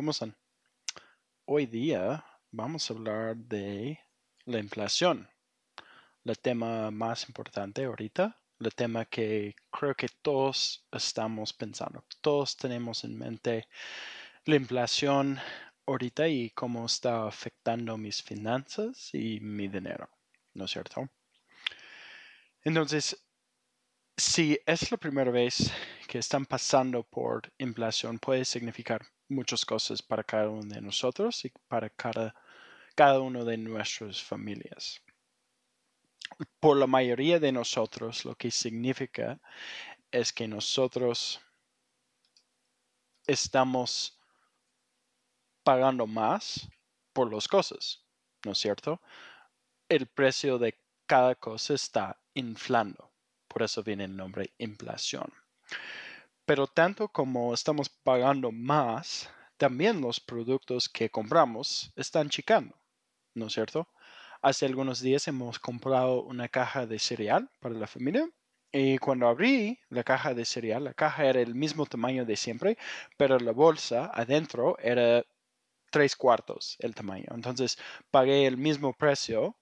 ¿cómo están? Hoy día vamos a hablar de la inflación, el tema más importante ahorita, el tema que creo que todos estamos pensando, todos tenemos en mente la inflación ahorita y cómo está afectando mis finanzas y mi dinero, ¿no es cierto? Entonces, si es la primera vez que están pasando por inflación, puede significar muchas cosas para cada uno de nosotros y para cada, cada uno de nuestras familias. Por la mayoría de nosotros, lo que significa es que nosotros estamos pagando más por las cosas, ¿no es cierto? El precio de cada cosa está inflando. Por eso viene el nombre inflación. Pero tanto como estamos pagando más, también los productos que compramos están chicando, ¿no es cierto? Hace algunos días hemos comprado una caja de cereal para la familia y cuando abrí la caja de cereal, la caja era el mismo tamaño de siempre, pero la bolsa adentro era tres cuartos el tamaño. Entonces pagué el mismo precio,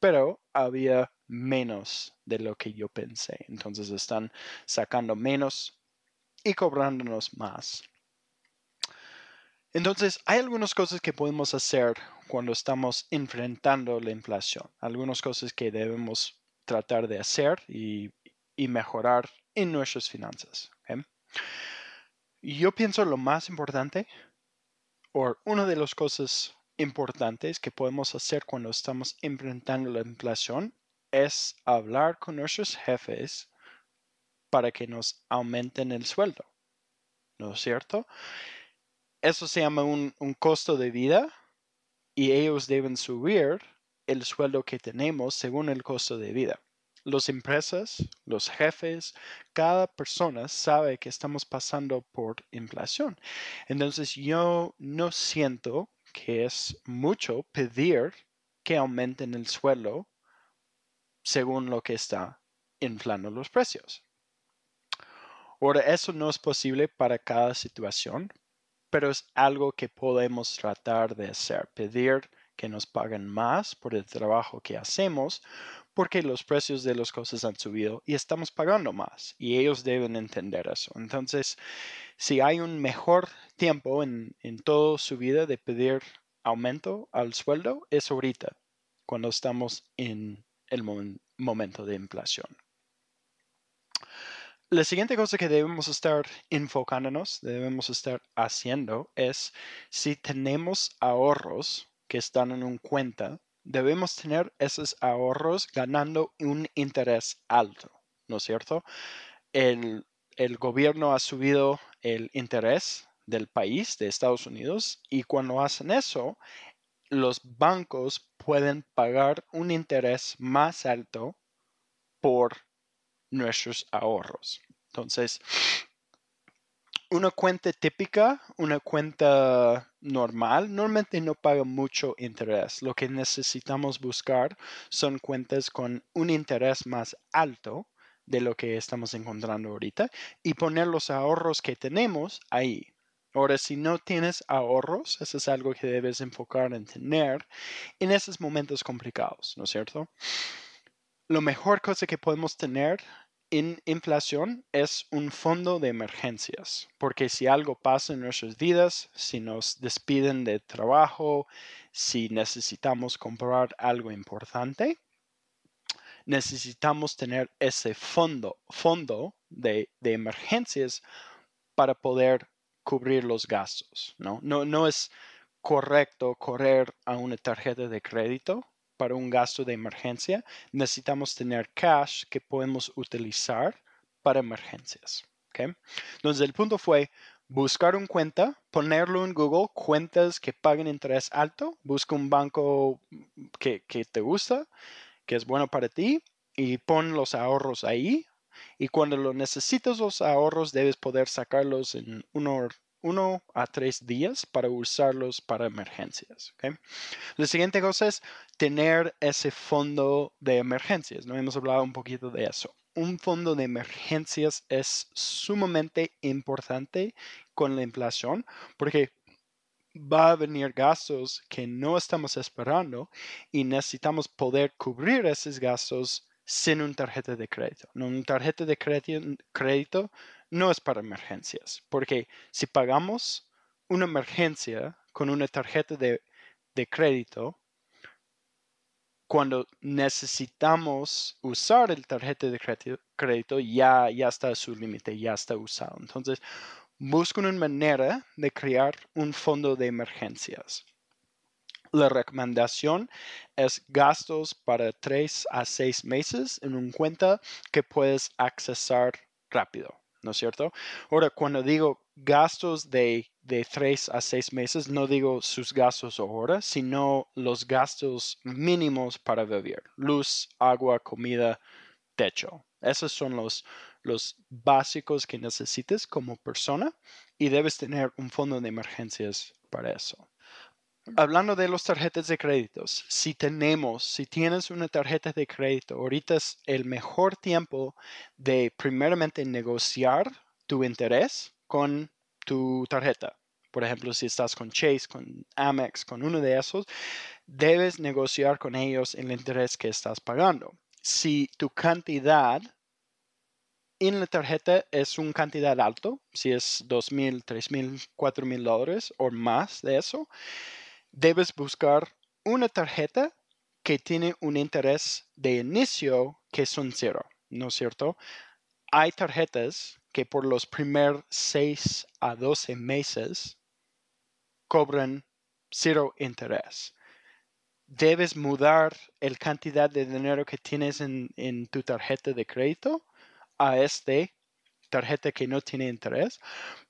pero había menos de lo que yo pensé. Entonces están sacando menos y cobrándonos más. Entonces, hay algunas cosas que podemos hacer cuando estamos enfrentando la inflación. Algunas cosas que debemos tratar de hacer y, mejorar en nuestras finanzas. Yo pienso lo más importante, o una de las cosas importantes que podemos hacer cuando estamos enfrentando la inflación es hablar con nuestros jefes para que nos aumenten el sueldo. ¿No es cierto? Eso se llama un, costo de vida y ellos deben subir el sueldo que tenemos según el costo de vida. Las empresas, los jefes, cada persona sabe que estamos pasando por inflación. Entonces yo no siento que es mucho pedir que aumenten el sueldo según lo que está inflando los precios. Ahora, eso no es posible para cada situación, pero es algo que podemos tratar de hacer, pedir que nos paguen más por el trabajo que hacemos, porque los precios de las cosas han subido y estamos pagando más y ellos deben entender eso. Entonces, si hay un mejor tiempo en, en toda su vida de pedir aumento al sueldo, es ahorita, cuando estamos en el momento de inflación. La siguiente cosa que debemos estar enfocándonos, debemos estar haciendo es si tenemos ahorros que están en un cuenta, debemos tener esos ahorros ganando un interés alto, ¿no es cierto? El, el gobierno ha subido el interés del país, de Estados Unidos, y cuando hacen eso, los bancos pueden pagar un interés más alto por nuestros ahorros. Entonces, una cuenta típica, una cuenta normal, normalmente no paga mucho interés. Lo que necesitamos buscar son cuentas con un interés más alto de lo que estamos encontrando ahorita y poner los ahorros que tenemos ahí. Ahora, si no tienes ahorros, eso es algo que debes enfocar en tener en esos momentos complicados, ¿no es cierto? Lo mejor cosa que podemos tener en inflación es un fondo de emergencias, porque si algo pasa en nuestras vidas, si nos despiden de trabajo, si necesitamos comprar algo importante, necesitamos tener ese fondo, fondo de, emergencias para poder cubrir los gastos. No, no es correcto correr a una tarjeta de crédito para un gasto de emergencia. Necesitamos tener cash que podemos utilizar para emergencias. ¿okay? Entonces el punto fue buscar un cuenta, ponerlo en Google, cuentas que paguen interés alto, busca un banco que, te gusta, que es bueno para ti, y pon los ahorros ahí y cuando lo necesitas los ahorros debes poder sacarlos en uno, uno a tres días para usarlos para emergencias. La siguiente cosa es tener ese fondo de emergencias. No hemos hablado un poquito de eso. Un fondo de emergencias es sumamente importante con la inflación porque va a venir gastos que no estamos esperando y necesitamos poder cubrir esos gastos sin una tarjeta de crédito. Una tarjeta de crédito no es para emergencias, porque si pagamos una emergencia con una tarjeta de, crédito, cuando necesitamos usar el tarjeta de crédito, ya, ya está a su límite, ya está usado. Entonces, buscan una manera de crear un fondo de emergencias. La recomendación es gastos para 3 a 6 meses en una cuenta que puedes accesar rápido, ¿no es cierto? Ahora, cuando digo gastos de, de 3 a 6 meses, no digo sus gastos ahora, sino los gastos mínimos para vivir. Luz, agua, comida, techo. Esos son los, los básicos que necesites como persona y debes tener un fondo de emergencias para eso. Hablando de las tarjetas de créditos, si tenemos, si tienes una tarjeta de crédito, ahorita es el mejor tiempo de primeramente negociar tu interés con tu tarjeta. Por ejemplo, si estás con Chase, con Amex, con uno de esos, debes negociar con ellos el interés que estás pagando. Si tu cantidad en la tarjeta es una cantidad alto, si es $2,000, mil, mil, mil dólares o más de eso, debes buscar una tarjeta que tiene un interés de inicio que son cero, ¿no es cierto? Hay tarjetas que por los primeros 6 a 12 meses cobran cero interés. Debes mudar el cantidad de dinero que tienes en, en tu tarjeta de crédito a este tarjeta que no tiene interés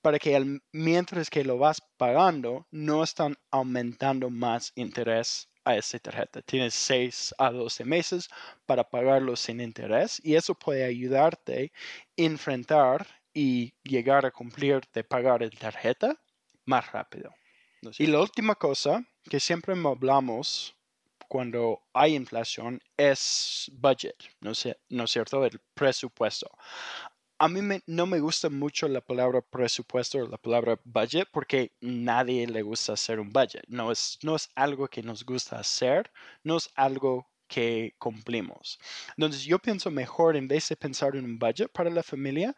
para que mientras que lo vas pagando no están aumentando más interés a esa tarjeta. Tienes 6 a 12 meses para pagarlo sin interés y eso puede ayudarte a enfrentar y llegar a cumplir de pagar el tarjeta más rápido. Y la última cosa que siempre hablamos cuando hay inflación es budget, ¿no, es cierto? El presupuesto. A mí no me gusta mucho la palabra presupuesto o la palabra budget porque nadie le gusta hacer un budget. No es, no es algo que nos gusta hacer, no es algo que cumplimos. Entonces yo pienso mejor en vez de pensar en un budget para la familia,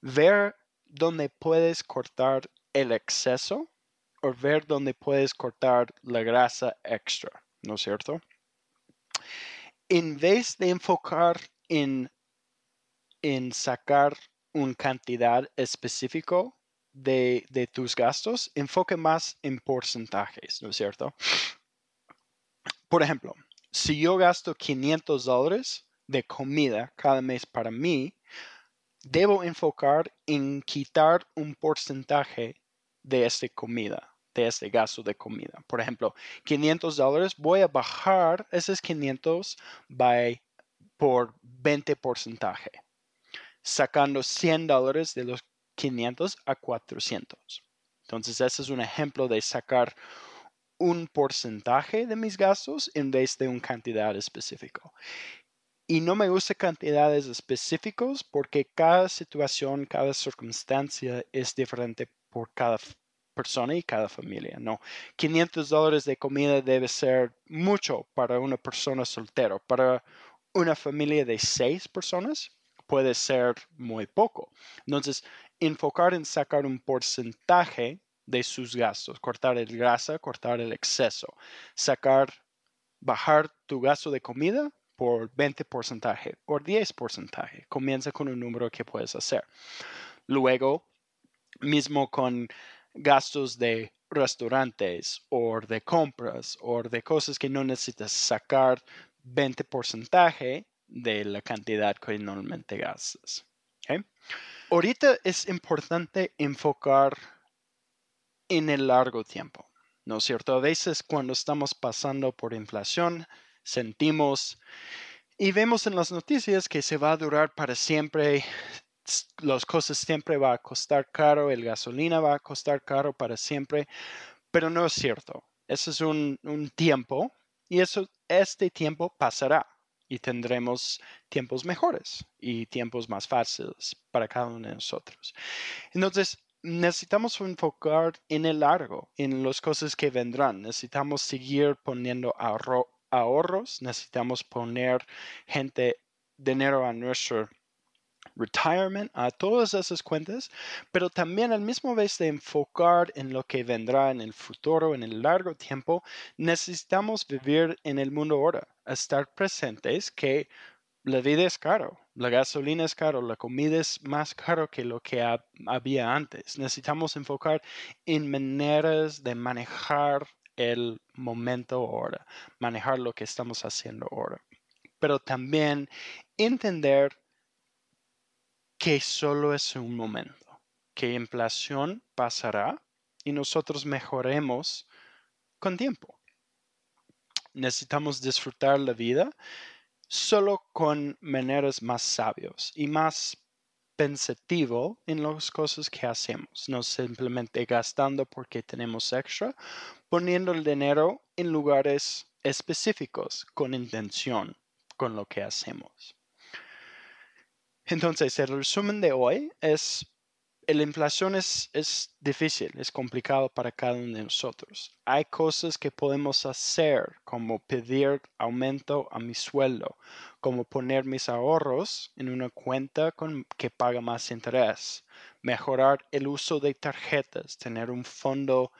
ver dónde puedes cortar el exceso o ver dónde puedes cortar la grasa extra. ¿no es cierto? En vez de enfocar en, en sacar una cantidad específica de, de, tus gastos, enfoque más en porcentajes, ¿no es cierto? Por ejemplo, si yo gasto 500 dólares de comida cada mes para mí, debo enfocar en quitar un porcentaje de esta comida de este gasto de comida. Por ejemplo, 500 dólares, voy a bajar esos 500 by, por 20 porcentaje, sacando 100 dólares de los 500 a 400. Entonces, ese es un ejemplo de sacar un porcentaje de mis gastos en vez de una cantidad específica. Y no me gusta cantidades específicas porque cada situación, cada circunstancia es diferente por cada persona y cada familia, no. 500 dólares de comida debe ser mucho para una persona soltera. Para una familia de seis personas puede ser muy poco. Entonces, enfocar en sacar un porcentaje de sus gastos, cortar el grasa, cortar el exceso, sacar, bajar tu gasto de comida por 20 porcentaje o 10 porcentaje. Comienza con un número que puedes hacer. Luego, mismo con gastos de restaurantes o de compras o de cosas que no necesitas sacar 20 porcentaje de la cantidad que normalmente gastas. Ahorita es importante enfocar en el largo tiempo, ¿no es cierto? A veces cuando estamos pasando por inflación, sentimos y vemos en las noticias que se va a durar para siempre, las cosas siempre va a costar caro, el gasolina va a costar caro para siempre, pero no es cierto. Eso es un, tiempo y eso, este tiempo pasará y tendremos tiempos mejores y tiempos más fáciles para cada uno de nosotros. Entonces, necesitamos enfocar en el largo, en las cosas que vendrán. Necesitamos seguir poniendo ahorros, necesitamos poner gente, dinero a nuestro retirement, a todas esas cuentas, pero también al mismo vez de enfocar en lo que vendrá en el futuro, en el largo tiempo, necesitamos vivir en el mundo ahora, estar presentes que la vida es caro, la gasolina es caro, la comida es más caro que lo que había antes. Necesitamos enfocar en maneras de manejar el momento ahora, manejar lo que estamos haciendo ahora. Pero también entender que solo es un momento, que inflación pasará y nosotros mejoremos con tiempo. Necesitamos disfrutar la vida solo con maneras más sabios y más pensativo en las cosas que hacemos, no simplemente gastando porque tenemos extra, poniendo el dinero en lugares específicos con intención con lo que hacemos. Entonces, el resumen de hoy es la inflación es, es, difícil, es complicado para cada uno de nosotros. Hay cosas que podemos hacer, como pedir aumento a mi sueldo, como poner mis ahorros en una cuenta con, que paga más interés, mejorar el uso de tarjetas, tener un fondo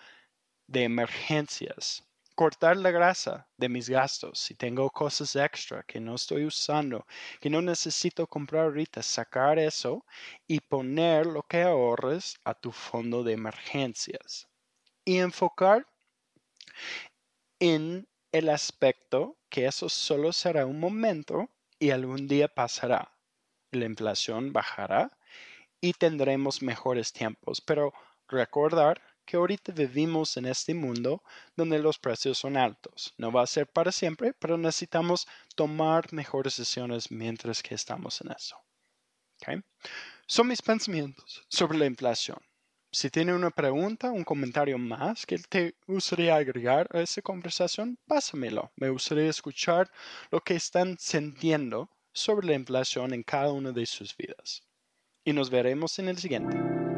de emergencias, cortar la grasa de mis gastos. Si tengo cosas extra que no estoy usando, que no necesito comprar ahorita, sacar eso y poner lo que ahorres a tu fondo de emergencias. Y enfocar en el aspecto que eso solo será un momento y algún día pasará. La inflación bajará y tendremos mejores tiempos. Pero recordar que ahorita vivimos en este mundo donde los precios son altos. No va a ser para siempre, pero necesitamos tomar mejores decisiones mientras que estamos en eso. Son mis pensamientos sobre la inflación. Si tiene una pregunta, un comentario más que te gustaría agregar a esa conversación, pásamelo. Me gustaría escuchar lo que están sintiendo sobre la inflación en cada una de sus vidas. Y nos veremos en el siguiente.